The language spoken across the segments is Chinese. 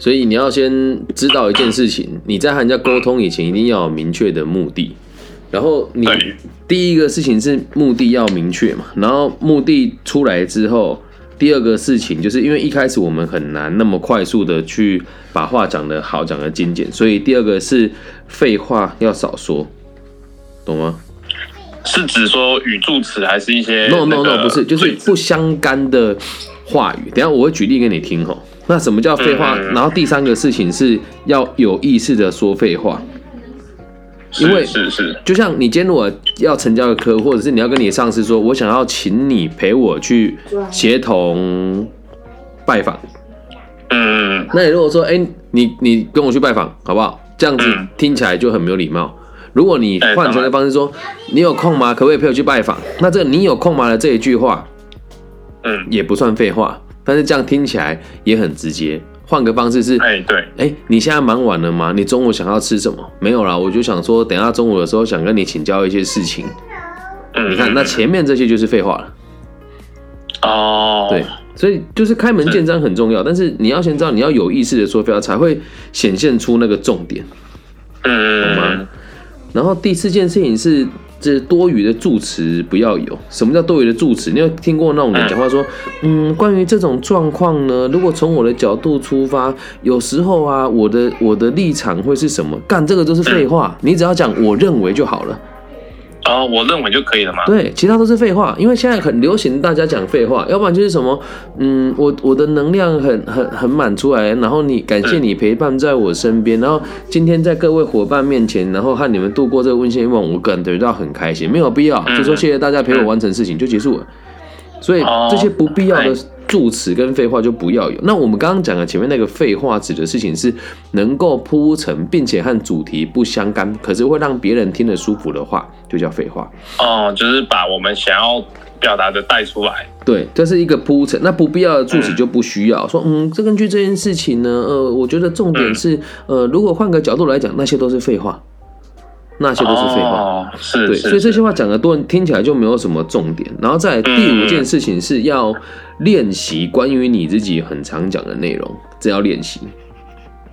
所以你要先知道一件事情，你在和人家沟通以前，一定要有明确的目的。然后你第一个事情是目的要明确嘛，然后目的出来之后，第二个事情就是因为一开始我们很难那么快速的去把话讲得好，讲得精简，所以第二个是废话要少说，懂吗是指说语助词还是一些？No no no，不是，就是不相干的话语。等一下我会举例给你听吼。那什么叫废话？嗯然后第三个事情是要有意识的说废话。因为是是就像你今天如果要成交一个客户，或者是你要跟你的上司说，我想要请你陪我去协同拜访，嗯那你如果说，哎、你你跟我去拜访好不好？这样子嗯听起来就很没有礼貌。如果你哎换成的方式说，你有空吗？可不可以陪我去拜访？那这个你有空吗的这一句话嗯，也不算废话，但是这样听起来也很直接。换个方式是，哎对，哎、你现在忙完了吗？你中午想要吃什么？没有啦，我就想说，等下中午的时候想跟你请教一些事情。嗯，你看，那前面这些就是废话了。哦，对，所以就是开门见山很重要，但是你要先知道，你要有意识的说废话，才会显现出那个重点。嗯懂吗嗯然后第四件事情是，这多余的助词不要有。什么叫多余的助词？你有听过那种人讲话说，嗯，关于这种状况呢，如果从我的角度出发，有时候啊，我的我的立场会是什么？干这个都是废话，你只要讲我认为就好了。哦，我认为就可以了嘛。对，其他都是废话，因为现在很流行大家讲废话，要不然就是什么，嗯，我我的能量很很很满出来，然后你感谢你陪伴在我身边，然后今天在各位伙伴面前，然后和你们度过这个温馨夜晚，我感觉到很开心，没有必要，就说谢谢大家陪我完成事情就结束了。所以哦这些不必要的哎助词跟废话就不要有。那我们刚刚讲的前面那个废话指的事情是能够铺陈，并且和主题不相干，可是会让别人听得舒服的话，就叫废话。哦，就是把我们想要表达的带出来。对，这是一个铺陈。那不必要的助词就不需要、说，嗯，这根据这件事情呢，呃，我觉得重点是，呃，如果换个角度来讲，那些都是废话，那些都是废话。哦，是对，所以这些话讲的多，听起来就没有什么重点。然后再来第五件事情是要练习关于你自己很常讲的内容，这要练习。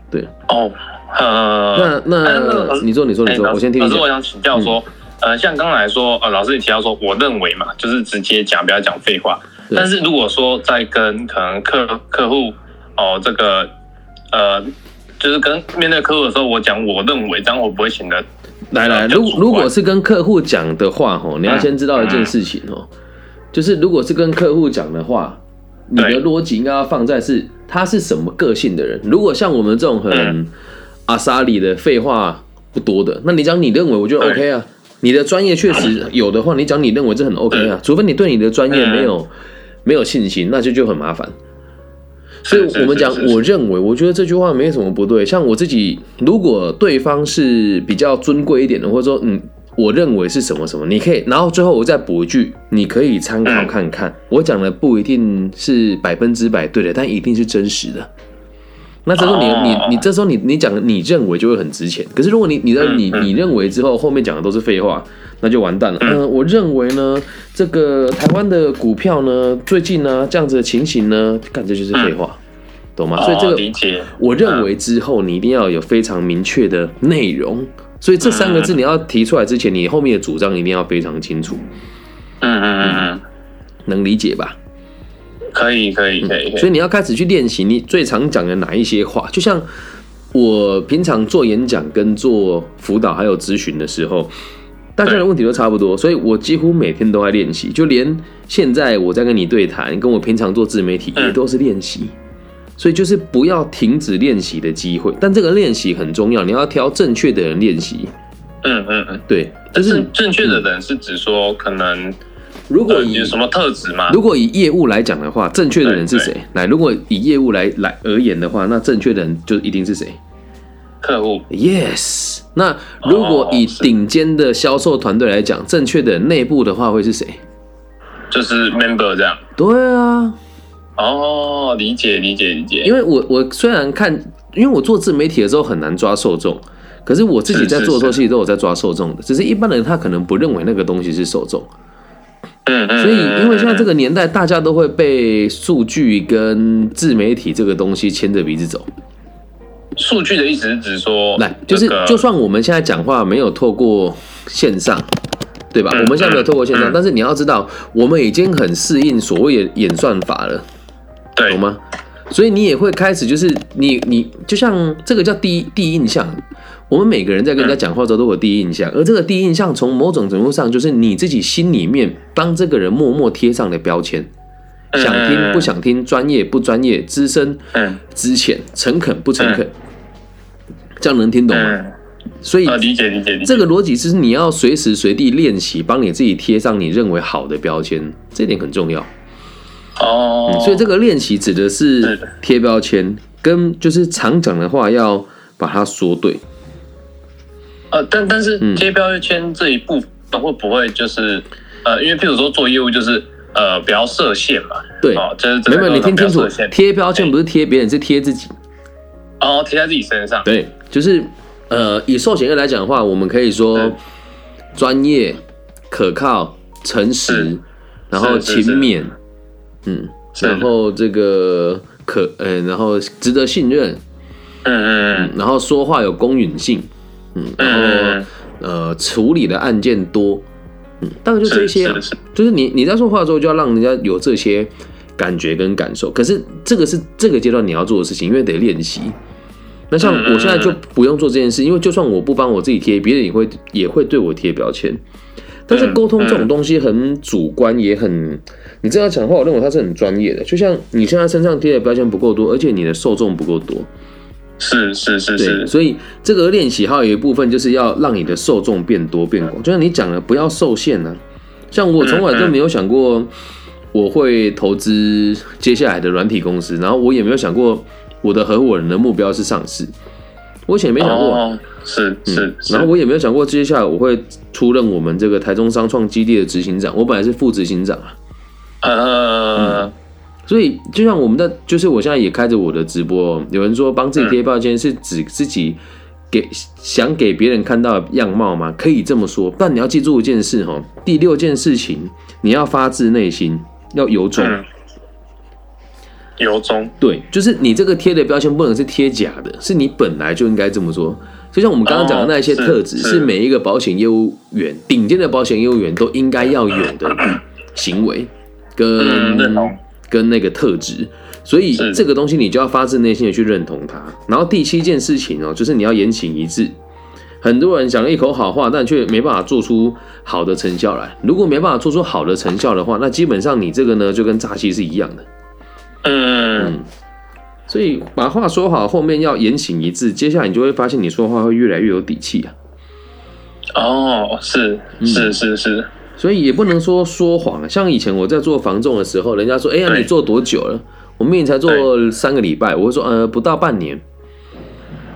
对，哦，呃，那哎那你说你说你说，我先听你讲。老师，我想请教说，呃，像刚才说，呃，老师你提到说，我认为嘛，就是直接讲，不要讲废话。但是如果说在跟可能客客户哦，这个呃，就是跟面对客户的时候，我讲我认为，这样会不会显得来来，如如果是跟客户讲的话，吼，你要先知道一件事情哦，就是如果是跟客户讲的话，你的逻辑应该要放在是他是什么个性的人。如果像我们这种很嗯。阿萨里的废话不多的，那你讲你认为，我觉得 OK 啊。你的专业确实有的话，你讲你认为这很 OK 啊，除非你对你的专业嗯没有没有信心，那就就很麻烦。所以我们讲我认为，我觉得这句话没什么不对。像我自己，如果对方是比较尊贵一点的，或者说，嗯，我认为是什么什么，你可以，然后最后我再补一句，你可以参考看看。我讲的不一定是百分之百对的，但一定是真实的。那这时候你哦。你你这时候你你讲的你认为就会很值钱，可是如果你你的你你认为之后后面讲的都是废话，那就完蛋了。嗯、我认为呢，这个台湾的股票呢，最近呢这样子的情形呢，干这就是废话，懂吗？所以这哦个？我认为之后你一定要有非常明确的内容，所以这三个字你要提出来之前，你后面的主张一定要非常清楚，嗯嗯嗯。嗯，能理解吧？可以可以可以。所以你要开始去练习你最常讲的哪一些话，就像我平常做演讲、跟做辅导还有咨询的时候，大家的问题都差不多，所以我几乎每天都在练习，就连现在我在跟你对谈，跟我平常做自媒体也嗯都是练习。所以就是不要停止练习的机会，但这个练习很重要，你要挑正确的人练习。嗯嗯嗯，对，就是正正确的人是指说可能如果以呃有什么特质吗？如果以业务来讲的话，正确的人是谁？来，如果以业务来来而言的话，那正确的人就一定是谁客户？Yes。那如果以顶尖的销售团队来讲，正确的人内部的话会是谁？就是 member 这样。对啊，哦，理解理解理解。因为我我虽然看，因为我做自媒体的时候很难抓受众，可是我自己在做的时候，是是其实都有在抓受众的，只是一般人他可能不认为那个东西是受众。嗯嗯，所以，因为现在这个个年代，大家都会被数据跟自媒体这个东西牵着鼻子走。数据的意思是指说，来，就是就算我们现在讲话没有透过线上，对吧？嗯我们现在没有透过线上，嗯但是你要知道，我们已经很适应所谓的演算法了，对懂？吗？所以你也会开始，就是你你就像这个叫第一第一印象。我们每个人在跟人家讲话的时候都有第一印象，而这个第一印象从某种程度上就是你自己心里面帮这个人默默贴上的标签，嗯想听不想听，专业不专业，资深嗯资浅，诚恳不诚恳，这样能听懂吗？嗯，所以呃，理解理解理解。这个逻辑是你要随时随地练习，帮你自己贴上你认为好的标签，这点很重要。哦，嗯所以这个练习指的是是贴标签，跟就是常讲的话要把它说对。呃，但但是嗯。贴标签这一部分会不会就是呃，因为譬如说做业务就是呃不要设限嘛，对，哦，就是这没有你听清楚贴标签不是贴别人，是贴自己。哦，贴在自己身上，对，就是呃，以寿险业来讲的话，我们可以说对。专业、可靠、诚实，然后是是。勤勉，嗯，然后这个可呃，然后值得信任，嗯嗯然后说话有公允性，嗯，然后嗯呃处理的案件多，嗯，大概就这些、就是你你在说话的时候就要让人家有这些感觉跟感受。可是这个是这个阶段你要做的事情，因为得练习。那像嗯嗯我现在就不用做这件事，因为就算我不帮我自己贴，别人也会也会对我贴标签。但是嗯沟通这种东西很主观，也很你这样讲话，我认为它是很专业的。就像你现在身上贴的标签不够多，而且你的受众不够多，是是是，是，所以这个练习还有一部分就是要让你的受众变多变广，就像你讲的，不要受限呢、像我从来都没有想过我会投资接下来的软体公司，然后我也没有想过我的合伙人的目标是上市，我以前也没想过。哦，是是嗯，然后我也没有想过，接下来我会出任我们这个台中商创基地的执行长。我本来是副执行长啊，呃所以就像我们的，就是我现在也开着我的直播，有人说帮自己贴标签是指自己给想给别人看到的样貌吗？可以这么说，但你要记住一件事哈，第六件事情你要发自内心，要由衷。嗯，由衷，对，就是你这个贴的标签不能是贴假的，是你本来就应该这么做。就像我们刚刚讲的那一些特质，是是每一个保险业务员、顶尖的保险业务员都应该要有的 行为跟、跟那个特质。所以是这个东西你就要发自内心的去认同它。然后第七件事情哦，就是你要言行一致。很多人讲一口好话，但却没办法做出好的成效来。如果没办法做出好的成效的话，那基本上你这个呢就跟诈欺是一样的。嗯，所以把话说好，后面要言行一致，接下来你就会发现你说话会越来越有底气啊。哦，是嗯是是是，所以也不能说说谎啊。像以前我在做房仲的时候，人家说：“哎呀，对你做多久了？”我明明才做三个礼拜，我会说：“呃，不到半年。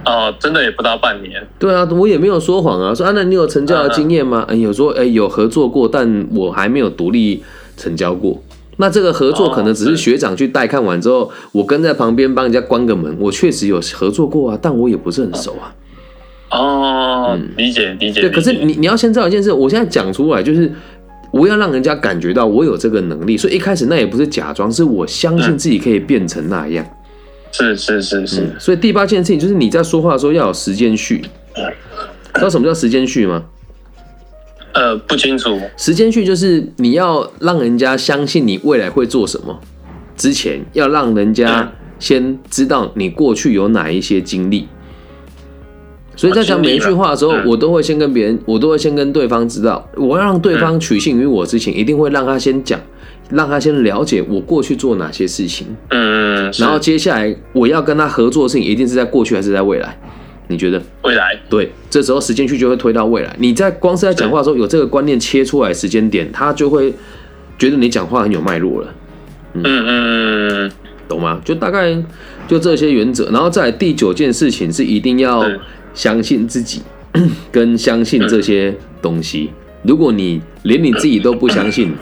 哦，真的也不到半年，”对啊，我也没有说谎啊。说啊，那你有成交的经验吗？哎，有说哎有合作过，但我还没有独立成交过。那这个合作可能只是学长去带看完之后，我跟在旁边帮人家关个门。我确实有合作过啊，但我也不是很熟啊。哦，理解理解，嗯对，可是你你要先知道一件事，我现在讲出来就是我要让人家感觉到我有这个能力，所以一开始那也不是假装，是我相信自己可以变成那样。是是是是，所以第八件事情就是你在说话的时候要有时间序。知道什么叫时间序吗？呃，不清楚，时间序就是你要让人家相信你未来会做什么，之前要让人家先知道你过去有哪一些经历。所以在讲每一句话的时候我都会先跟别人，我都会先跟对方知道，我要让对方取信于我之前，一定会让他先讲，让他先了解我过去做哪些事情，嗯，是。然后接下来我要跟他合作的事情，一定是在过去还是在未来？你觉得？未来，对，这时候时间去就会推到未来。你在光是在讲话的时候有这个观念切出来时间点，他就会觉得你讲话很有脉络了，嗯嗯嗯，懂吗？就大概就这些原则，然后再来第九件事情是一定要相信自己，跟相信这些东西。如果你连你自己都不相信，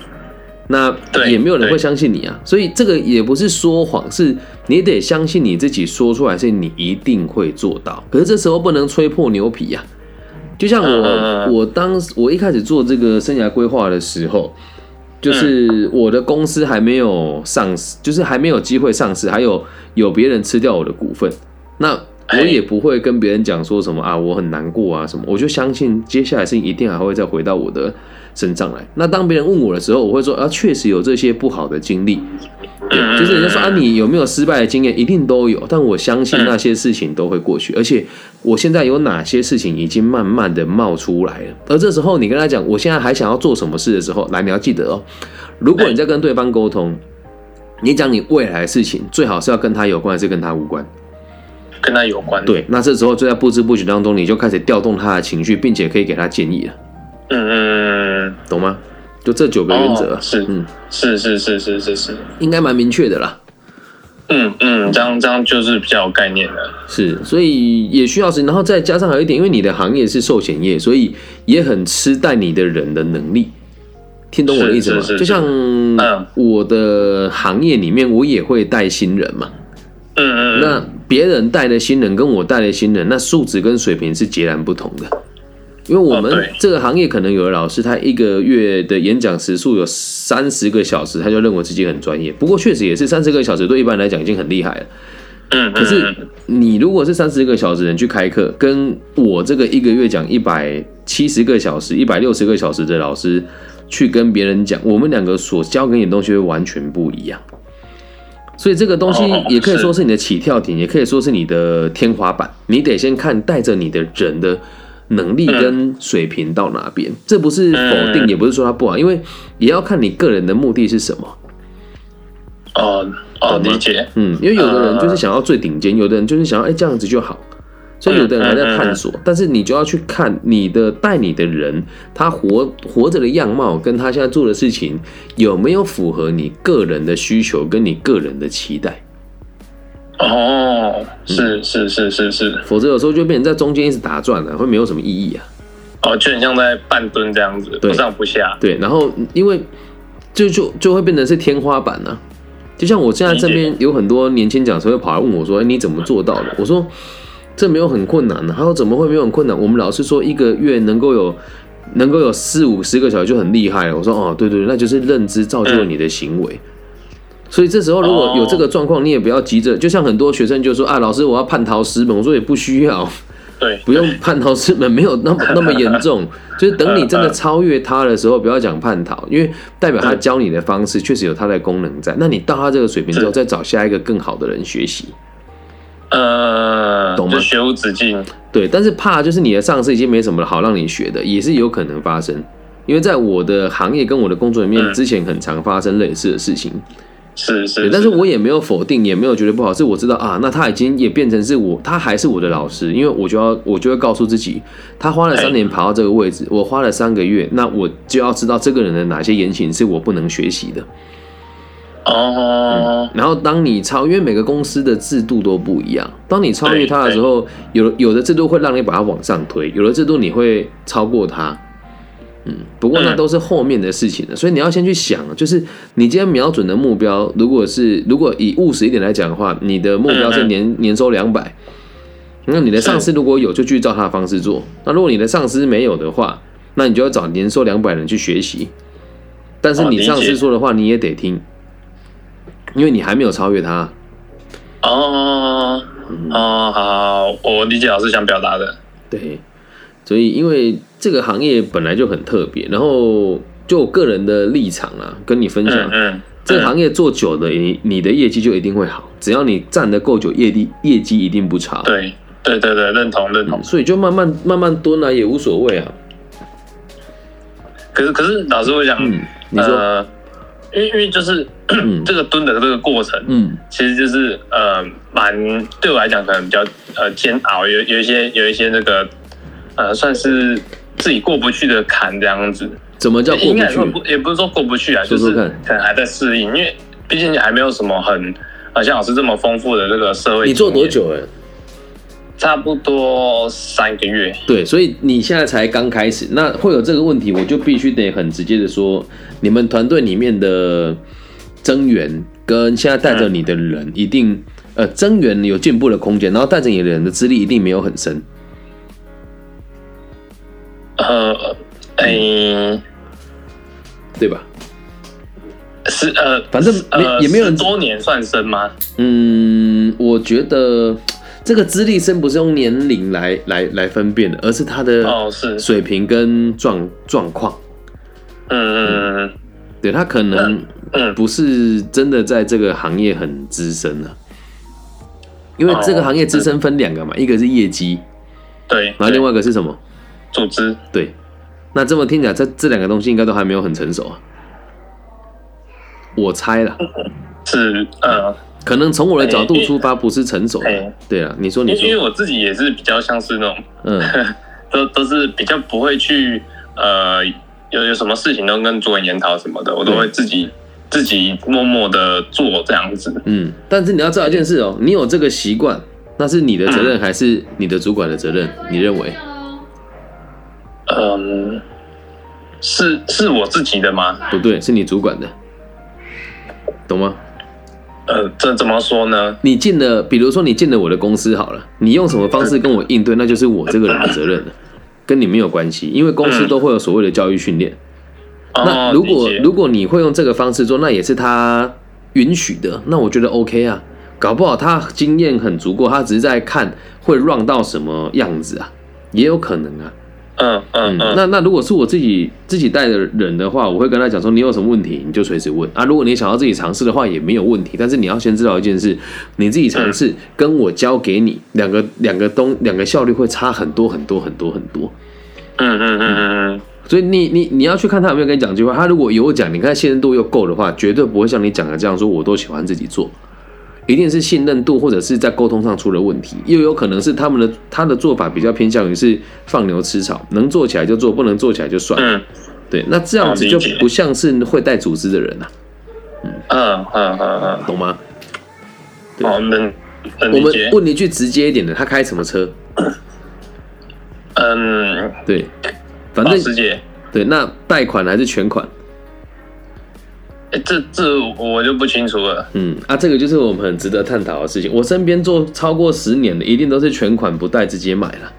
那也没有人会相信你啊。所以这个也不是说谎，是你得相信你自己说出来，是你一定会做到。可是这时候不能吹破牛皮呀、就像我，我当时我一开始做这个生涯规划的时候，就是我的公司还没有上市，就是还没有机会上市，还有有别人吃掉我的股份。那我也不会跟别人讲说什么啊，我很难过啊什么，我就相信接下来事情一定还会再回到我的身上来。那当别人问我的时候，我会说啊，确实有这些不好的经历，就是人家说啊，你有没有失败的经验？一定都有，但我相信那些事情都会过去，而且我现在有哪些事情已经慢慢的冒出来了。而这时候你跟他讲，我现在还想要做什么事的时候，来，你要记得哦，如果你在跟对方沟通，你讲你未来的事情，最好是要跟他有关，还是跟他无关？跟他有关。对，那这时候就在不知不觉当中，你就开始调动他的情绪，并且可以给他建议了。嗯嗯嗯，懂吗？就这九个原则，是嗯是是是是是是，应该蛮明确的啦。嗯嗯，这样这样就是比较有概念的。是，所以也需要时间，然后再加上还有一点，因为你的行业是寿险业，所以也很吃带你的人的能力。听懂我的意思吗？就像我的行业里面，我也会带新人嘛。嗯嗯。那别人带的新人跟我带的新人，那素质跟水平是截然不同的。因为我们这个行业，可能有的老师他一个月的演讲时数有三十个小时，他就认为自己很专业。不过确实也是三十个小时，对一般来讲已经很厉害了。嗯。可是你如果是三十个小时人去开课，跟我这个一个月讲一百七十个小时、一百六十个小时的老师。去跟别人讲，我们两个所教给你的东西会完全不一样，所以这个东西也可以说是你的起跳点，也可以说是你的天花板。你得先看带着你的人的能力跟水平到哪边，这不是否定，也不是说他不好，因为也要看你个人的目的是什么。哦哦，理解。嗯，因为有的人就是想要最顶尖，有的人就是想要哎这样子就好。所以有的人还在探索，但是你就要去看你的带你的人，他活活着的样貌跟他现在做的事情有没有符合你个人的需求跟你个人的期待。哦，是是是是是，否则有时候就变成在中间一直打转了，会没有什么意义啊。哦，就很像在半蹲这样子，不上不下。对，然后因为就就就会变成是天花板呢。就像我现在这边有很多年轻讲师会跑来问我说：“哎，你怎么做到的？”我说。这没有很困难的，他说怎么会没有很困难？我们老师说一个月能够有能够有四五十个小时就很厉害了。我说哦，对对，那就是认知造就了你的行为。所以这时候如果有这个状况，你也不要急着。就像很多学生就说啊，老师我要叛逃师门，我说也不需要，对，不用叛逃师门，没有那么那么严重。就是等你真的超越他的时候，不要讲叛逃，因为代表他教你的方式确实有他的功能在。那你到他这个水平之后，再找下一个更好的人学习。呃，懂吗？学无止境。对，但是怕就是你的上司已经没什么好让你学的，也是有可能发生。因为在我的行业跟我的工作里面，之前很常发生类似的事情。是是，但是我也没有否定，也没有觉得不好。是我知道啊，那他已经也变成是我，他还是我的老师。因为我就要，我就会告诉自己，他花了三年爬到这个位置，我花了三个月，那我就要知道这个人的哪些言行是我不能学习的。哦，然后当你超，因为每个公司的制度都不一样。当你超越他的时候，有有的制度会让你把它往上推，有的制度你会超过他。嗯，不过那都是后面的事情了。所以你要先去想，就是你今天瞄准的目标，如果是如果以务实一点来讲的话，你的目标是年年收两百，那你的上司如果有，就去照他的方式做。那如果你的上司没有的话，那你就要找年收两百人去学习。但是你上司说的话，你也得听。因为你还没有超越他，哦哦，好，我理解老师想表达的。对，所以因为这个行业本来就很特别，然后就我个人的立场啊，跟你分享，嗯，这个行业做久了，你你的业绩就一定会好，只要你站得够久，业绩业绩一定不差。对，对对对，认同认同。所以就慢慢慢慢蹲啊，也无所谓啊。可是可是，老师我讲，你说。因为因为就是 这个蹲的这个过程，嗯，其实就是呃蛮对我来讲可能比较呃煎熬，有有一些有一些那个呃算是自己过不去的坎这样子。怎么叫过不去？不也不是说过不去啊，就是可能还在适应，因为毕竟你还没有什么很呃像老师这么丰富的这个社会。你做多久了？差不多三个月。对，所以你现在才刚开始，那会有这个问题，我就必须得很直接的说，你们团队里面的增援跟现在带着你的人，一定呃增援有进步的空间，然后带着你的人的资历一定没有很深。呃，哎，对吧？是呃，反正没也没有多年算生吗？嗯，我觉得。这个资历深不是用年龄来来来分辨的，而是他的哦是，水平跟状状况。嗯嗯嗯对他可能嗯不是真的在这个行业很资深啊，因为这个行业资深分两个嘛，一个是业绩，对，然后另外一个是什么？组织，对，那这么听起来，这这两个东西应该都还没有很成熟啊。我猜了，是呃，可能从我的角度出发，不是成熟的哎。对啊，你说你说因为，我自己也是比较像是那种，嗯，都都是比较不会去呃有有什么事情都跟主管研讨什么的，我都会自己自己默默的做这样子。嗯，但是你要知道一件事哦，你有这个习惯，那是你的责任还是你的主管的责任？你认为？嗯，是是我自己的吗？不对，是你主管的，懂吗？呃，这怎么说呢？你进了，比如说你进了我的公司好了，你用什么方式跟我应对，那就是我这个人的责任了，跟你没有关系，因为公司都会有所谓的教育训练。那哦，如果如果你会用这个方式做，那也是他允许的，那我觉得 OK 啊。搞不好他经验很足够，他只是在看会 run 到什么样子啊，也有可能啊。嗯嗯嗯，那那如果是我自己自己带的人的话，我会跟他讲说，你有什么问题你就随时问啊。如果你想要自己尝试的话，也没有问题。但是你要先知道一件事，你自己尝试跟我教给你两个两个东两个效率会差很多很多很多很多。嗯嗯嗯嗯嗯，所以你你你要去看他有没有跟你讲这句话。他如果有讲，你看信任度又够的话，绝对不会像你讲的这样说，我都喜欢自己做。一定是信任度或者是在沟通上出了问题，又有可能是他们的他的做法比较偏向于是放牛吃草，能做起来就做，不能做起来就算。嗯对，那这样子就不像是会带组织的人啊，嗯嗯嗯嗯懂吗？嗯，好，能能我们。问你一句直接一点的，他开什么车？嗯，对，反正直接，对，那贷款还是全款？诶这这我就不清楚了。嗯啊，这个就是我们很值得探讨的事情。我身边做超过十年的，一定都是全款不贷直接买了。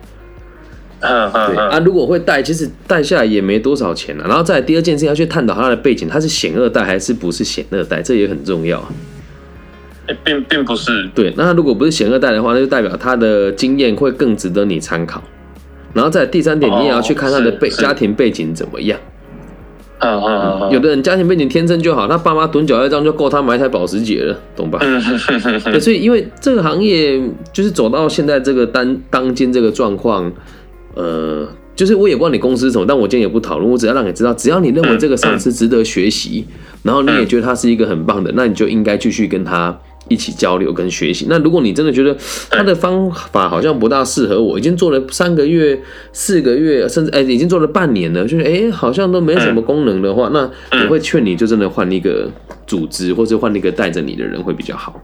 嗯嗯对啊，嗯，如果会贷，其实贷下来也没多少钱了、然后再来第二件事要去探讨它的背景，它是险二代还是不是险二代，这也很重要啊。并并不是。对，那他如果不是险二代的话，那就代表他的经验会更值得你参考。然后再第三点，你也要去看他的背家庭背景怎么样。嗯嗯嗯嗯，有的人家庭背景天生就好，他爸妈蹲脚一张就够他买一台保时捷了，懂吧？嗯哼哼哼哼对，所以因为这个行业就是走到现在这个当当今这个状况，呃，就是我也不知道你公司是什么，但我今天也不讨论，我只要让你知道，只要你认为这个上司值得学习，然后你也觉得他是一个很棒的，那你就应该继续跟他一起交流跟学习。那如果你真的觉得他的方法好像不大适合我，已经做了三个月、四个月，甚至哎、已经做了半年了，就是哎、好像都没什么功能的话，那我会劝你就真的换一个组织，或者换一个带着你的人会比较好。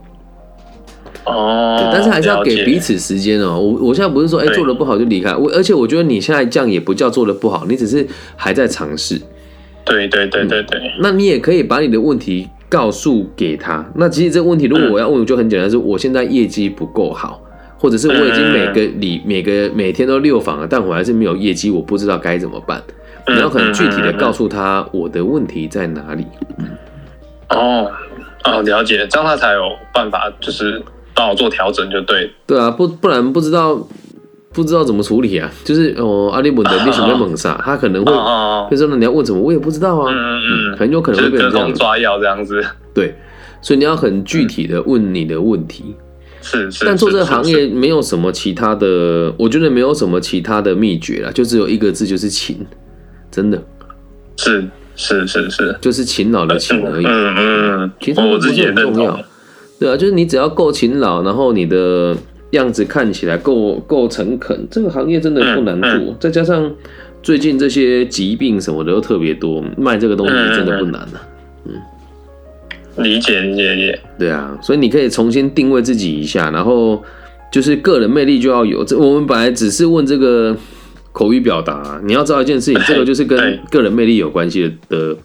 哦对，但是还是要给彼此时间哦。我我现在不是说，哎、对做的不好就离开。我而且我觉得你现在这样也不叫做的不好，你只是还在尝试。对对对对对，那你也可以把你的问题告诉给他。那其实这个问题，如果我要问，就很简单，是我现在业绩不够好，或者是我已经每个礼每个每天都六访了，但我还是没有业绩，我不知道该怎么办。你要很具体的告诉他我的问题在哪里。哦哦，了解，这样他才有办法，就是帮我做调整，就对。对啊，不不然不知道不知道怎么处理啊。就是哦，阿里本的你什么猛杀，他可能会哦哦就说那你要问什么，我也不知道啊。嗯嗯嗯，很有可能会就是变成这样子。抓药这样子。对，所以你要很具体的问你的问题。是是，但做这个是是行业没有什么其他的，我觉得没有什么其他的秘诀了，就只有一个字，就是勤，真的是是是是，就是勤劳的勤而已。嗯嗯，其实我自己也很重要对啊，就是你只要够勤劳，然后你的样子看起来够够诚恳，这个行业真的不难做。嗯再加上最近这些疾病什么的都特别多，卖这个东西真的不难啊。理解理解理解。对啊，所以你可以重新定位自己一下，然后就是个人魅力就要有。这我们本来只是问这个口语表达、你要知道一件事情，这个就是跟对个人魅力有关系的的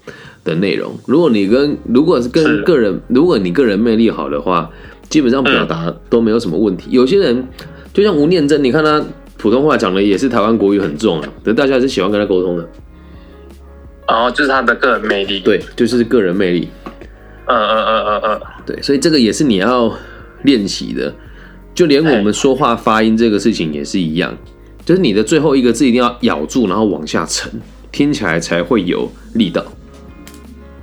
的内容。如果你跟如果是跟是个人，如果你个人魅力好的话，基本上表达都没有什么问题。有些人就像吴念真，你看他普通话讲的也是台湾国语很重啊，可是大家还是喜欢跟他沟通的。然后就是他的个人魅力。，对，就是个人魅力。嗯嗯嗯嗯嗯，对，所以这个也是你要练习的。就连我们说话发音这个事情也是一样，就是你的最后一个字一定要咬住，然后往下沉，听起来才会有力道。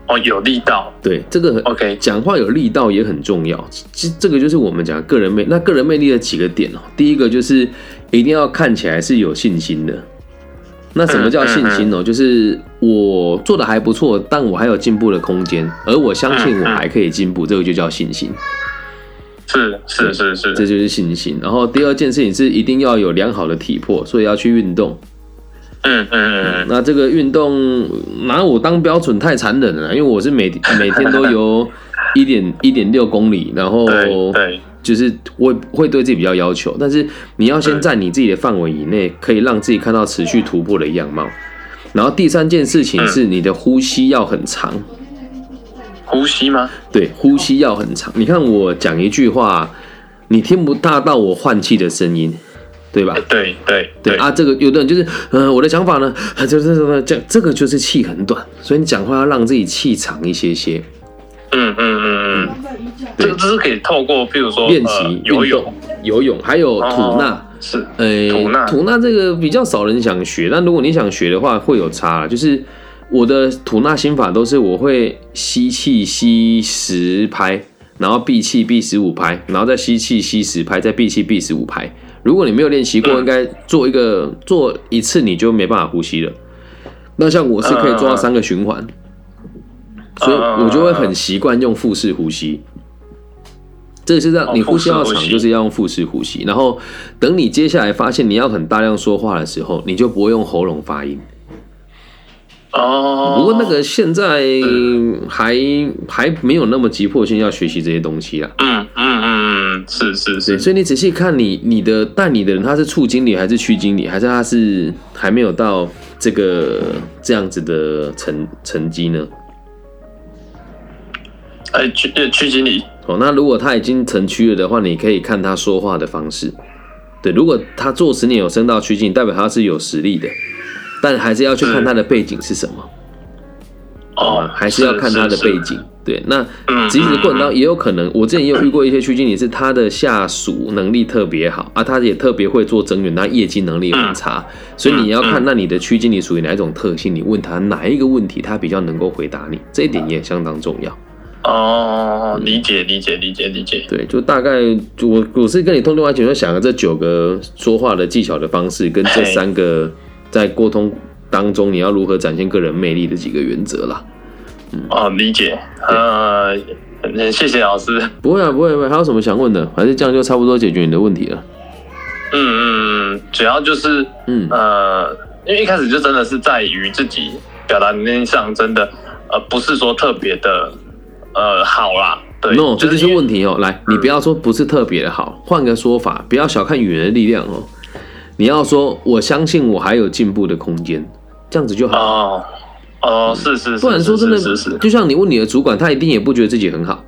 哦，有力道。对，这个 OK 讲话有力道也很重要。其实这个就是我们讲个人魅，那个人魅力的几个点哦。第一个就是一定要看起来是有信心的。那什么叫信心呢？就是我做的还不错，但我还有进步的空间，而我相信我还可以进步，这个就叫信心。是是是是，这就是信心。然后第二件事情是一定要有良好的体魄，所以要去运动。嗯嗯嗯，那这个运动拿我当标准太残忍了，因为我是每 每天都游一点一点六公里，然后对，就是我会对自己比较要求，但是你要先在你自己的范围以内，可以让自己看到持续突破的样貌。然后第三件事情是你的呼吸要很长，呼吸吗？对，呼吸要很长。你看我讲一句话，你听不大到我换气的声音。对吧？对对对啊！这个有的人就是，嗯，我的想法呢，就是什么这这个就是气很短，所以你讲话要让自己气长一些些。嗯嗯嗯嗯，这个这是可以透过，譬如说练习游泳、游泳，还有吐纳是，呃，吐纳吐纳这个比较少人想学，但如果你想学的话，会有差。就是我的吐纳心法都是我会吸气吸十拍，然后闭气闭十五拍，然后再吸气吸十拍，再闭气闭十五拍。如果你没有练习过，应该做一个做一次你就没办法呼吸了。那像我是可以做到三个循环，所以我就会很习惯用腹式呼吸。这个是让你呼吸要长，就是要用腹式呼吸。然后等你接下来发现你要很大量说话的时候，你就不会用喉咙发音。哦，不过那个现在还还没有那么急迫性要学习这些东西啦。嗯嗯嗯，是是是。所以你仔细看你你的带你的人，他是处经理还是区经理，还是他是还没有到这个这样子的成成绩呢？哎，区区经理。哦，那如果他已经成区了的话，你可以看他说话的方式。对，如果他做十年有升到区经理，代表他是有实力的。但还是要去看他的背景是什么，哦，还是要看他的背景。对，那即使过程当中也有可能，我之前也有遇过一些区经理，是他的下属能力特别好啊，他也特别会做增援，他业绩能力很差，所以你要看那你的区经理属于哪一种特性，你问他哪一个问题，他比较能够回答你，这一点也相当重要。哦，理解理解理解理解。对，就大概我我是跟你通电话前就想了这九个说话的技巧的方式，跟这三个。在沟通当中，你要如何展现个人魅力的几个原则啦？嗯，哦，理解。呃，谢谢老师。不会啊，不会不会。还有什么想问的？还是这样就差不多解决你的问题了？嗯嗯，主要就是嗯呃，因为一开始就真的是在于自己表达能力上，真的呃不是说特别的呃好啦。对，no，这就是问题哦。来，你不要说不是特别的好，换个说法，不要小看语言的力量哦。你要说，我相信我还有进步的空间，这样子就好。哦，哦，是是，不然说真的，就像你问你的主管，他一定也不觉得自己很好，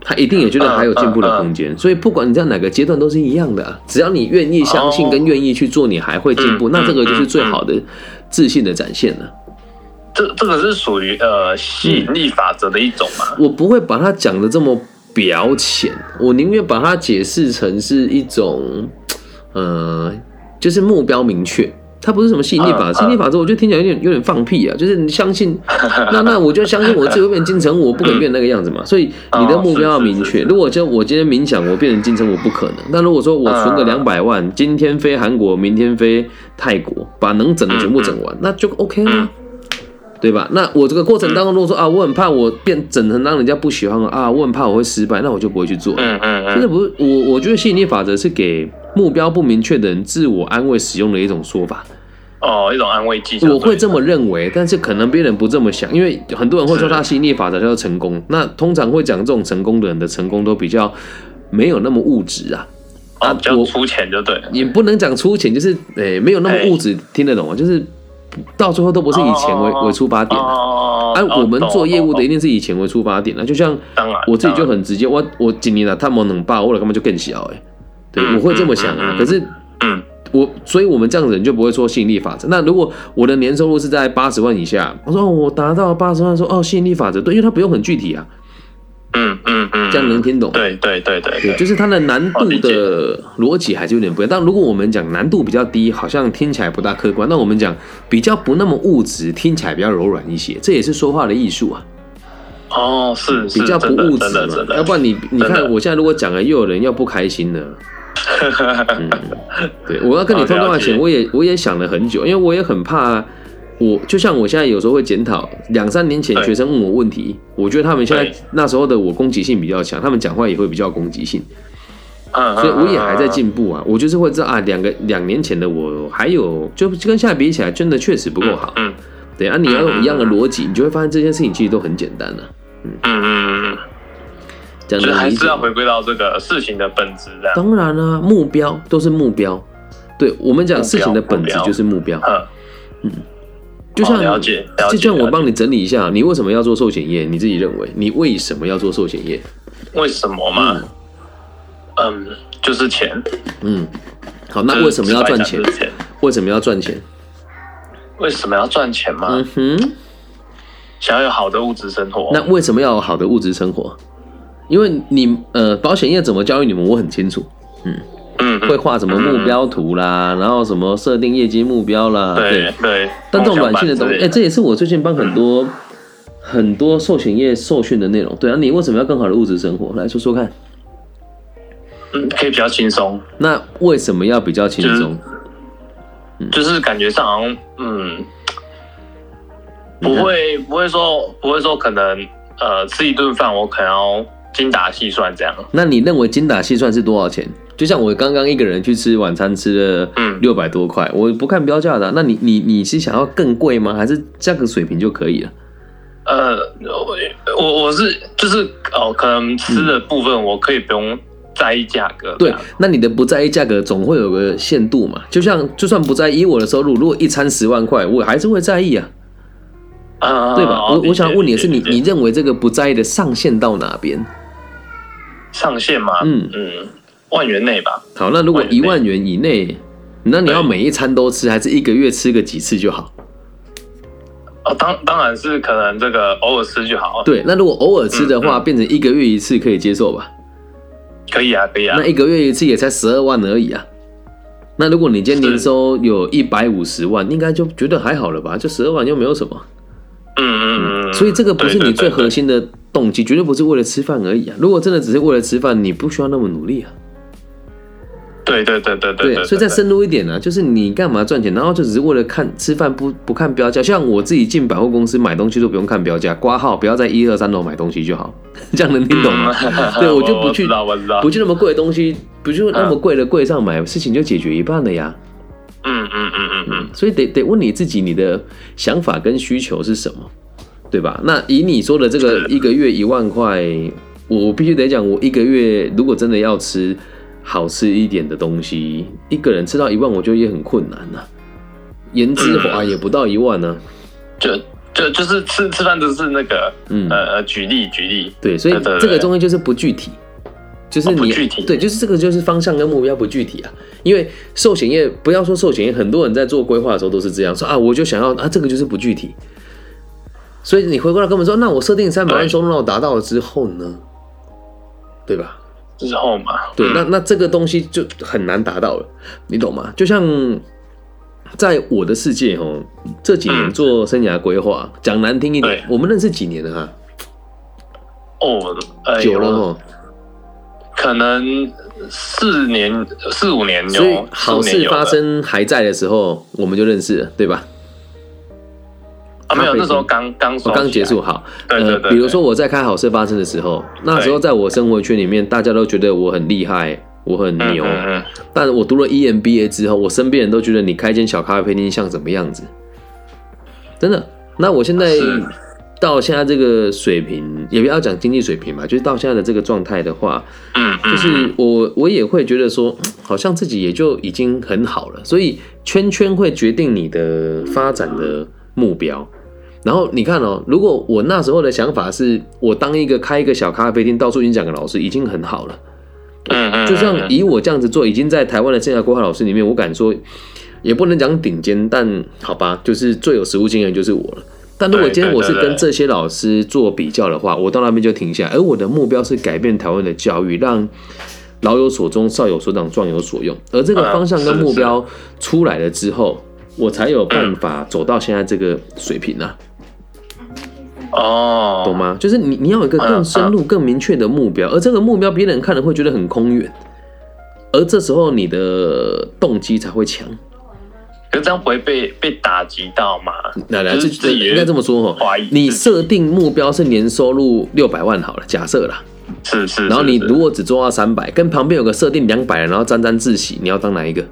他一定也觉得还有进步的空间。所以不管你在哪个阶段都是一样的，只要你愿意相信跟愿意去做，你还会进步，那这个就是最好的自信的展现了。这这个是属于呃吸引力法则的一种嘛？我不会把它讲的这么表浅，我宁愿把它解释成是一种，呃。就是目标明确，它不是什么吸引力法则。吸引力法则，我觉得听起来有点有点放屁啊！就是你相信，那那我就相信我自己会变金城武，我不可能变那个样子嘛。所以你的目标要明确。如果就我今天冥想，我变成金城武不可能。但如果说我存个两百万，今天飞韩国，明天飞泰国，把能整的全部整完，那就 OK 了，对吧？那我这个过程当中，如果说啊，我很怕我变整成让人家不喜欢啊，我很怕我会失败，那我就不会去做。嗯嗯嗯，真的不是我，我觉得吸引力法则是给。目标不明确的人自我安慰使用的一种说法，哦，一种安慰剂。我会这么认为，但是可能别人不这么想，因为很多人会说他吸引力法则叫做成功。那通常会讲这种成功的人的成功都比较没有那么物质啊，啊，比较粗浅就对。也不能讲粗浅，就是诶，没有那么物质，听得懂吗？就是到最后都不是以钱为为出发点哦，哎，我们做业务的一定是以钱为出发点啊，就像，我自己就很直接，我我今年啊，他们能报，我了他们就更小哎。对，我会这么想啊。可是，嗯，我，所以我们这样子人就不会说吸引力法则。那如果我的年收入是在八十万以下，我说我达到八十万，说哦，吸引力法则对，因为它不用很具体啊。嗯嗯嗯，这样能听懂？对对对对对，就是它的难度的逻辑还是有点不一样。但如果我们讲难度比较低，好像听起来不大客观；那我们讲比较不那么物质，听起来比较柔软一些。这也是说话的艺术啊。哦，是比较不物质嘛，要不然你你看我现在如果讲了，又有人要不开心了。嗯对，我要跟你通电话前，我也我也想了很久，因为我也很怕。我就像我现在有时候会检讨，两三年前学生问我问题，我觉得他们现在那时候的我攻击性比较强，他们讲话也会比较攻击性。所以我也还在进步啊，我就是会知道啊，两个两年前的我还有就跟现在比起来，真的确实不够好。嗯，对啊，你要用一样的逻辑，你就会发现这件事情其实都很简单了。嗯嗯嗯嗯。这样还是要回归到这个事情的本质的。当然了，目标都是目标。对我们讲事情的本质就是目标。嗯。就像了解，就像我帮你整理一下，你为什么要做寿险业？你自己认为你为什么要做寿险业？为什么嘛？嗯，就是钱。嗯，好，那为什么要赚钱？为什么要赚钱？为什么要赚钱嘛？嗯哼，想要有好的物质生活。那为什么要有好的物质生活？因为你呃，保险业怎么教育你们，我很清楚。嗯。嗯，会画什么目标图啦，然后什么设定业绩目标啦，对对。但这种软性的东西，哎，这也是我最近帮很多很多寿险业受训的内容。对啊，你为什么要更好的物质生活？来说说看。嗯，可以比较轻松。那为什么要比较轻松？就是感觉上好像，嗯，不会不会说不会说可能呃吃一顿饭我可能要精打细算这样。那你认为精打细算是多少钱？就像我刚刚一个人去吃晚餐，吃了六百多块，我不看标价的。那你你你是想要更贵吗？还是价格水平就可以了？呃，我我是就是哦，可能吃的部分我可以不用在意价格。对，那你的不在意价格总会有个限度嘛？就像就算不在意我的收入，如果一餐十万块，我还是会在意啊。啊，对吧？我我想问你的是，你你认为这个不在意的上限到哪边？上限吗？嗯嗯。万元内吧。好，那如果一万元以内，那你要每一餐都吃，还是一个月吃个几次就好？哦，当当然是可能这个偶尔吃就好。对，那如果偶尔吃的话，变成一个月一次可以接受吧？可以啊，可以啊。那一个月一次也才十二万而已啊。那如果你今天年收有一百五十万，应该就觉得还好了吧？就十二万又没有什么。嗯嗯嗯。所以这个不是你最核心的动机，绝对不是为了吃饭而已啊。如果真的只是为了吃饭，你不需要那么努力啊。对对对对对，所以再深入一点呢，就是你干嘛赚钱，然后就只是为了看吃饭不不看标价，像我自己进百货公司买东西都不用看标价，挂号不要在一二三楼买东西就好，这样能听懂吗？对，我就不去不去那么贵的东西，不去那么贵的柜上买，事情就解决一半了呀。嗯嗯嗯嗯嗯，所以得得问你自己，你的想法跟需求是什么，对吧？那以你说的这个一个月一万块，我必须得讲，我一个月如果真的要吃。好吃一点的东西，一个人吃到一万，我觉得也很困难呐。颜之华也不到一万呢。就就就是吃吃饭都是那个，嗯呃呃，举例举例。对，所以这个东西就是不具体，就是你对，就是这个就是方向跟目标不具体啊。因为寿险业，不要说寿险业，很多人在做规划的时候都是这样说啊，我就想要啊，这个就是不具体。所以你回过来跟我们说，那我设定三百万收入达到了之后呢，对吧？之后嘛，对，那那这个东西就很难达到了，你懂吗？就像在我的世界哦，这几年做生涯规划，讲难听一点，我们认识几年了哈？哦，久了哦，可能四年四五年，所以好事发生还在的时候，我们就认识了，对吧？啊，没有，那时候刚刚刚结束，好，对对对。比如说我在开好事发生的时候，那时候在我生活圈里面，大家都觉得我很厉害，我很牛。嗯但我读了 EMBA 之后，我身边人都觉得你开间小咖啡厅像什么样子？真的。那我现在到现在这个水平，也不要讲经济水平嘛，就是到现在的这个状态的话，嗯，就是我我也会觉得说，好像自己也就已经很好了。所以圈圈会决定你的发展的目标。然后你看哦，如果我那时候的想法是我当一个开一个小咖啡厅，到处演讲的老师，已经很好了。嗯嗯。就像以我这样子做，已经在台湾的线下规划老师里面，我敢说，也不能讲顶尖，但好吧，就是最有实务经验就是我了。但如果今天我是跟这些老师做比较的话，我到那边就停下。而我的目标是改变台湾的教育，让老有所终，少有所长，壮有所用。而这个方向跟目标出来了之后，我才有办法走到现在这个水平啊。哦，懂吗？就是你你要有一个更深入、更明确的目标，而这个目标别人看了会觉得很空远，而这时候你的动机才会强。可这样不会被被打击到吗？来来，这这应该这么说哈。你设定目标是年收入六百万好了，假设啦。是是。然后你如果只做到三百，跟旁边有个设定两百，然后沾沾自喜，你要当哪一个？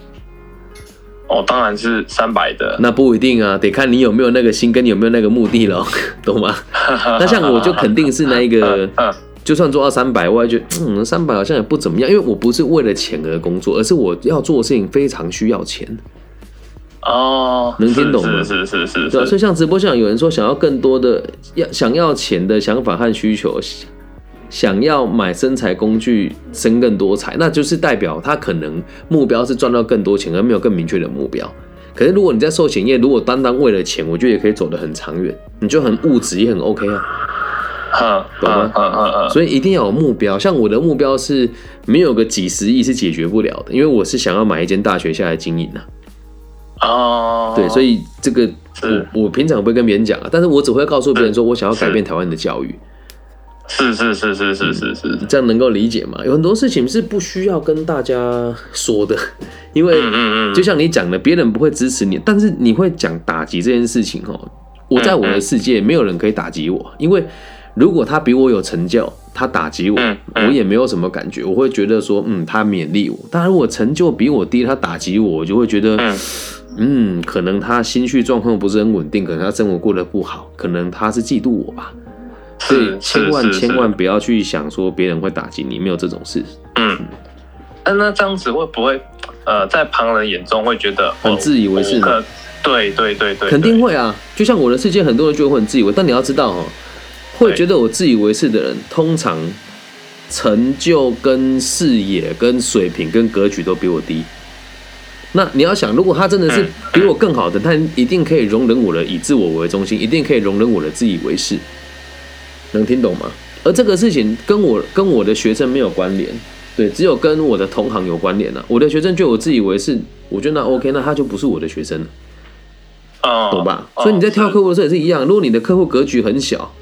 哦，当然是三百的。那不一定啊，得看你有没有那个心，跟你有没有那个目的咯，懂吗？那像我就肯定是那一个，就算做到三百，我也觉得嗯，三百好像也不怎么样，因为我不是为了钱而工作，而是我要做的事情非常需要钱。哦，能听懂吗？是是是，对。所以像直播上有人说想要更多的要想要钱的想法和需求。想要买身材工具生更多财，那就是代表他可能目标是赚到更多钱，而没有更明确的目标。可是如果你在寿险业，如果单单为了钱，我觉得也可以走得很长远，你就很物质也很 OK 啊，懂吗？所以一定要有目标。像我的目标是没有个几十亿是解决不了的，因为我是想要买一间大学下来经营的。哦，对，所以这个我我平常不会跟别人讲啊，但是我只会告诉别人说我想要改变台湾的教育。是是是是是是是，这样能够理解吗？有很多事情是不需要跟大家说的，因为就像你讲的，别人不会支持你，但是你会讲打击这件事情哦。我在我的世界，没有人可以打击我，因为如果他比我有成就，他打击我，我也没有什么感觉，我会觉得说，嗯，他勉励我。但如果成就比我低，他打击我，我就会觉得，嗯，可能他心绪状况不是很稳定，可能他生活过得不好，可能他是嫉妒我吧。所以千万千万不要去想说别人会打击你，没有这种事。嗯，那那这样子会不会呃，在旁人眼中会觉得很自以为是呢？对对对对，肯定会啊。就像我的世界，很多人就会很自以为，但你要知道哦，会觉得我自以为是的人，通常成就跟视野跟水平跟格局都比我低。那你要想，如果他真的是比我更好的，他一定可以容忍我的以自我为中心，一定可以容忍我的自以为是。能听懂吗？而这个事情跟我跟我的学生没有关联，对，只有跟我的同行有关联了。我的学生就我自以为是，我觉得那 OK，那他就不是我的学生了，哦，懂吧？所以你在挑客户的时候也是一样，如果你的客户格局很小，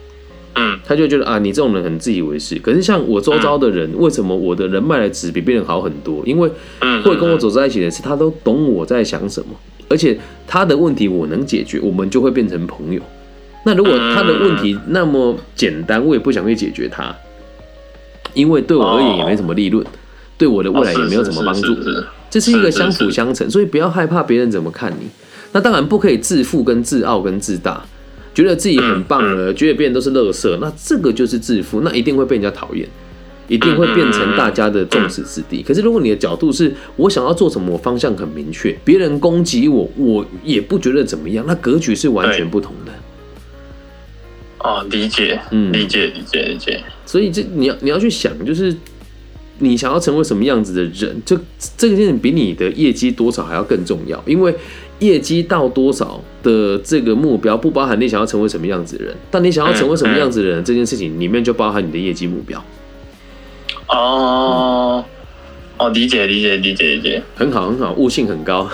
嗯，他就觉得啊，你这种人很自以为是。可是像我周遭的人，为什么我的人脉的值比别人好很多？因为会跟我走在一起的是他都懂我在想什么，而且他的问题我能解决，我们就会变成朋友。那如果他的问题那么简单，我也不想去解决它，因为对我而言也没什么利润，对我的未来也没有什么帮助。这是一个相辅相成，所以不要害怕别人怎么看你。那当然不可以自负、跟自傲、跟自大，觉得自己很棒了，觉得别人都是垃圾，那这个就是自负，那一定会被人家讨厌，一定会变成大家的众矢之的。可是如果你的角度是我想要做什么，我方向很明确，别人攻击我，我也不觉得怎么样，那格局是完全不同的。哦，理解，嗯，理解，理解，理解。所以这你要你要去想，就是你想要成为什么样子的人，就这个事情比你的业绩多少还要更重要。因为业绩到多少的这个目标，不包含你想要成为什么样子的人。但你想要成为什么样子的人，这件事情里面就包含你的业绩目标。哦，哦，理解，理解，理解，理解，很好，很好，悟性很高。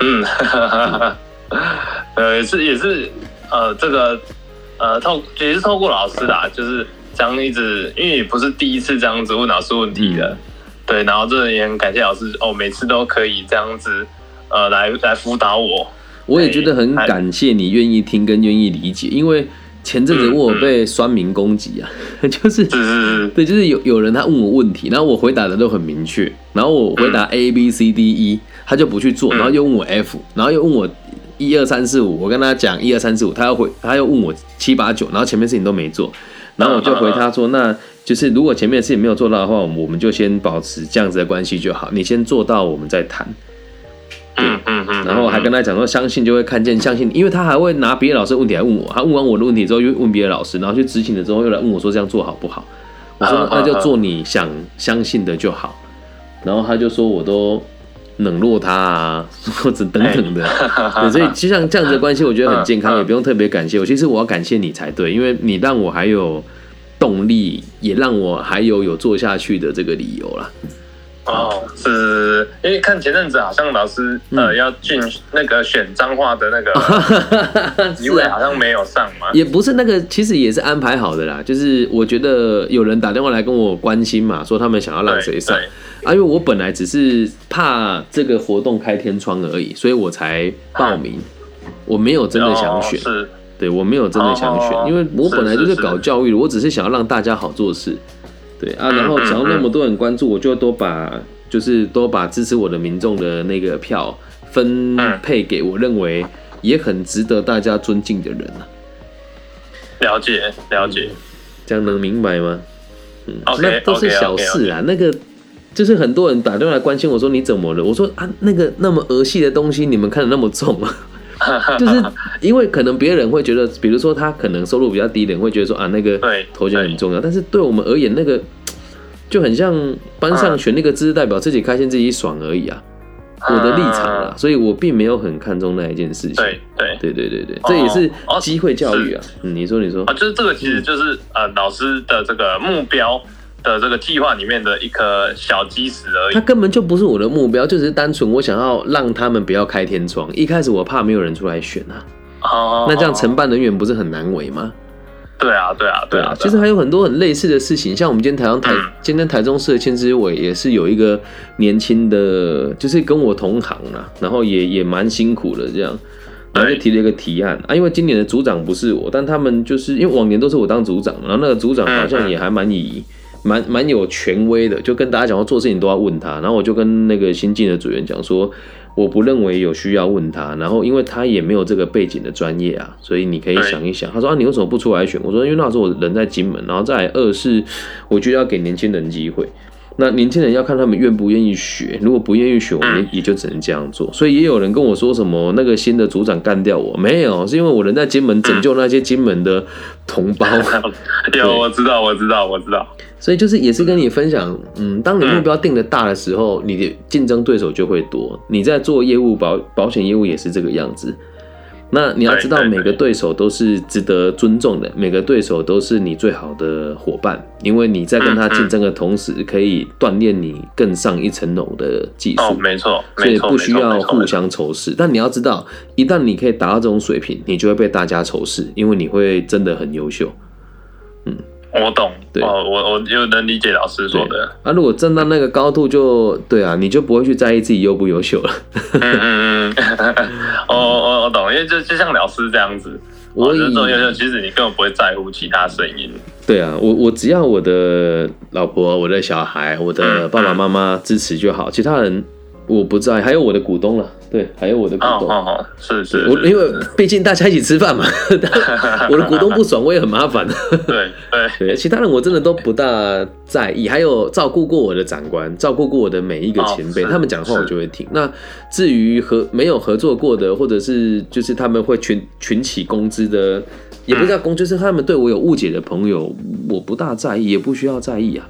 嗯，呃，也是，也是，呃，这个。呃，透也是透过老师啦，就是这样一直，因为也不是第一次这样子问老师问题的，对，然后这也很感谢老师哦，每次都可以这样子，呃，来来辅导我。我也觉得很感谢你愿意听跟愿意理解，因为前阵子我被酸民攻击啊，就是对，就是有有人他问我问题，然后我回答的都很明确，然后我回答 A B C D E，他就不去做，然后又问我 F，然后又问我。一二三四五，我跟他讲一二三四五，他要回，他又问我七八九，然后前面事情都没做，然后我就回他说，那就是如果前面的事情没有做到的话，我们就先保持这样子的关系就好，你先做到，我们再谈。嗯嗯嗯。然后还跟他讲说，相信就会看见，相信，因为他还会拿别的老师问题来问我，他问完我的问题之后又问别的老师，然后去执行了之后又来问我说这样做好不好？我说那就做你想相信的就好。然后他就说我都。冷落他啊，或者等等的。对，所以就像这样子的关系，我觉得很健康，也不用特别感谢我。其实我要感谢你才对，因为你让我还有动力，也让我还有有做下去的这个理由啦。哦，是因为看前阵子好像老师呃要进那个选脏话的那个 机会好像没有上嘛，也不是那个，其实也是安排好的啦。就是我觉得有人打电话来跟我关心嘛，说他们想要让谁上。啊，因为我本来只是怕这个活动开天窗而已，所以我才报名，我没有真的想选，对我没有真的想选，因为我本来就是。搞教育的，我只是想要让大家好做事。对啊，然后只要那么多人关注，我就多把就是多把支持我的民众的那个票分配给我认为也很值得大家尊敬的人啊。了解了解，这样能明白吗？嗯，那都是小事啊。那个就是很多人打电话来关心我说你怎么了？我说啊，那个那么儿戏的东西，你们看的那么重啊。就是因为可能别人会觉得，比如说他可能收入比较低的人会觉得说啊，那个头衔很重要。但是对我们而言，那个就很像班上选那个知识代表，自己开心自己爽而已啊。我的立场啦，所以我并没有很看重那一件事情。对对对对对对，这也是机会教育啊。嗯，你说你说啊，就是这个其实就是呃老师的这个目标。的这个计划里面的一颗小基石而已，它根本就不是我的目标，就只是单纯我想要让他们不要开天窗。一开始我怕没有人出来选啊，哦，那这样承办人员不是很难为吗？对啊，对啊，对啊。其实还有很多很类似的事情，像我们今天台中台今天台中市的千枝委也是有一个年轻的，就是跟我同行啊，然后也也蛮辛苦的这样，然后就提了一个提案啊，因为今年的组长不是我，但他们就是因为往年都是我当组长，然后那个组长好像也还蛮以。蛮蛮有权威的，就跟大家讲说做事情都要问他，然后我就跟那个新进的组员讲说，我不认为有需要问他，然后因为他也没有这个背景的专业啊，所以你可以想一想。他说啊，你为什么不出来选？我说因为那时候我人在金门，然后再二是我觉得要给年轻人机会。那年轻人要看他们愿不愿意学，如果不愿意学，我们也就只能这样做。所以也有人跟我说什么那个新的组长干掉我，没有，是因为我人在金门拯救那些金门的同胞。有，我知道，我知道，我知道。所以就是也是跟你分享，嗯，当你目标定的大的时候，你的竞争对手就会多。你在做业务保保险业务也是这个样子。那你要知道，每个对手都是值得尊重的，每个对手都是你最好的伙伴，因为你在跟他竞争的同时，可以锻炼你更上一层楼的技术。没错，所以不需要互相仇视。但你要知道，一旦你可以达到这种水平，你就会被大家仇视，因为你会真的很优秀。嗯。我懂，对，哦，我我就能理解老师说的。啊，如果站到那个高度，就对啊，你就不会去在意自己优不优秀了。嗯 嗯嗯，我我我懂，因为就就像老师这样子，我觉得这种优秀，其实你根本不会在乎其他声音。对啊，我我只要我的老婆、我的小孩、我的爸爸妈妈支持就好，其他人。我不在，还有我的股东了，对，还有我的股东，是是，我因为毕竟大家一起吃饭嘛，我的股东不爽，我也很麻烦。对对 对，其他人我真的都不大在意，还有照顾过我的长官，照顾过我的每一个前辈，他们讲话我就会听。那至于合没有合作过的，或者是就是他们会群群起攻之的，也不叫攻，就是他们对我有误解的朋友，我不大在意，也不需要在意啊。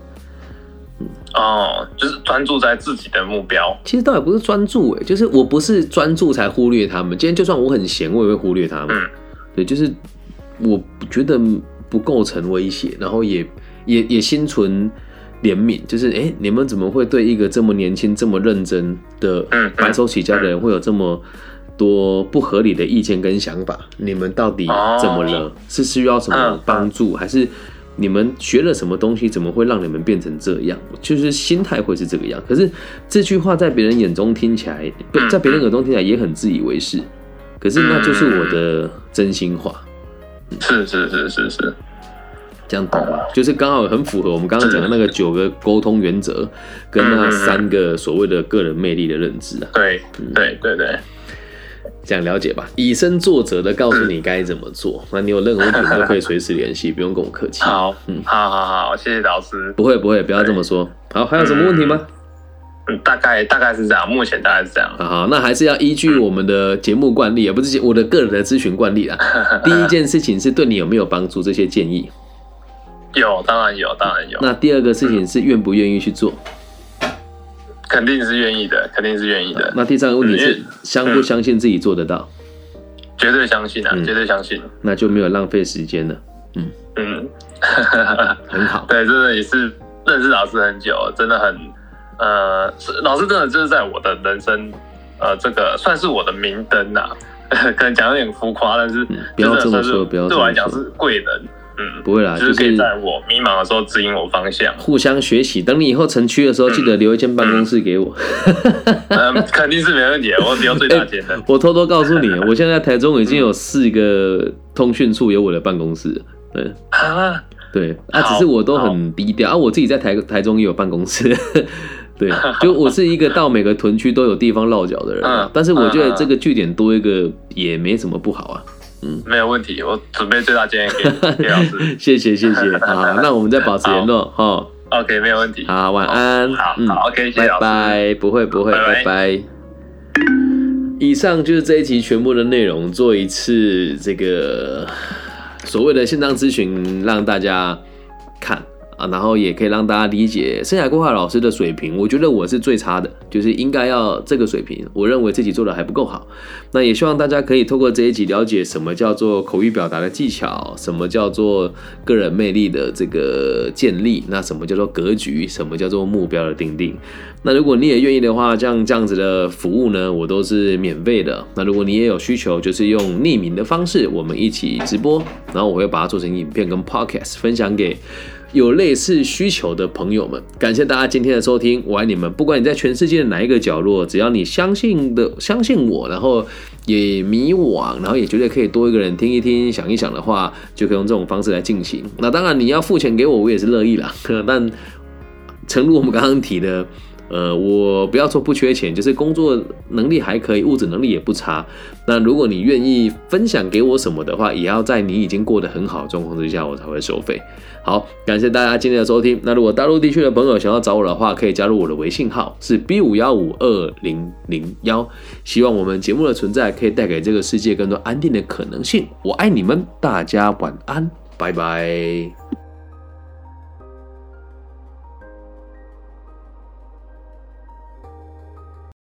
哦，就是专注在自己的目标。其实倒也不是专注，哎，就是我不是专注才忽略他们。今天就算我很闲，我也会忽略他们。嗯，对，就是我觉得不构成威胁，然后也也也心存怜悯。就是哎，你们怎么会对一个这么年轻、这么认真的白手起家的人会有这么多不合理的意见跟想法？你们到底怎么了？是需要什么帮助，还是？你们学了什么东西？怎么会让你们变成这样？就是心态会是这个样。可是这句话在别人眼中听起来，在别人耳中听起来也很自以为是。可是那就是我的真心话。是是是是是，这样懂吗？就是刚好很符合我们刚刚讲的那个九个沟通原则，跟那三个所谓的个人魅力的认知啊。对对对对。这样了解吧，以身作则的告诉你该怎么做。那你有任何问题都可以随时联系，不用跟我客气。好，嗯，好好好，谢谢老师。不会不会，不要这么说。好，还有什么问题吗？嗯，大概大概是这样，目前大概是这样。好，那还是要依据我们的节目惯例，也不是我的个人的咨询惯例啦。第一件事情是对你有没有帮助，这些建议。有，当然有，当然有。那第二个事情是愿不愿意去做。肯定是愿意的，肯定是愿意的。那第三个问题是，相不相信自己做得到？绝对相信啊，绝对相信。那就没有浪费时间了。嗯嗯，很好。对，真的也是认识老师很久，真的很呃，老师真的就是在我的人生呃，这个算是我的明灯呐。可能讲有点浮夸，但是不要这么说，不要对我来讲是贵人。嗯，不会啦，就是可以在我迷茫的时候指引我方向，互相学习。等你以后成区的时候，记得留一间办公室给我。嗯，肯定是没问题，我只要最大 间的。我偷偷告诉你，我现在台中已经有四个通讯处有我的办公室。对啊，对啊，只是我都很低调啊。我自己在台台中也有办公室。对，就我是一个到每个屯区都有地方落脚的人。嗯，但是我觉得这个据点多一个也没什么不好啊。嗯，没有问题，我准备最大建议给 给老师。谢谢谢谢，好，那我们再保持联络哈。OK，没有问题。好，晚安。好，嗯，OK，谢谢拜拜，不会不会，拜拜。以上就是这一集全部的内容，做一次这个所谓的线上咨询，让大家看。然后也可以让大家理解生涯规划老师的水平。我觉得我是最差的，就是应该要这个水平。我认为自己做的还不够好。那也希望大家可以透过这一集了解什么叫做口语表达的技巧，什么叫做个人魅力的这个建立，那什么叫做格局，什么叫做目标的定定。那如果你也愿意的话，像这样子的服务呢，我都是免费的。那如果你也有需求，就是用匿名的方式，我们一起直播，然后我会把它做成影片跟 podcast 分享给。有类似需求的朋友们，感谢大家今天的收听，我爱你们。不管你在全世界的哪一个角落，只要你相信的相信我，然后也迷惘，然后也觉得可以多一个人听一听、想一想的话，就可以用这种方式来进行。那当然你要付钱给我，我也是乐意啦。但诚如我们刚刚提的。呃，我不要说不缺钱，就是工作能力还可以，物质能力也不差。那如果你愿意分享给我什么的话，也要在你已经过得很好的状况之下，我才会收费。好，感谢大家今天的收听。那如果大陆地区的朋友想要找我的话，可以加入我的微信号是 B 五幺五二零零幺。希望我们节目的存在可以带给这个世界更多安定的可能性。我爱你们，大家晚安，拜拜。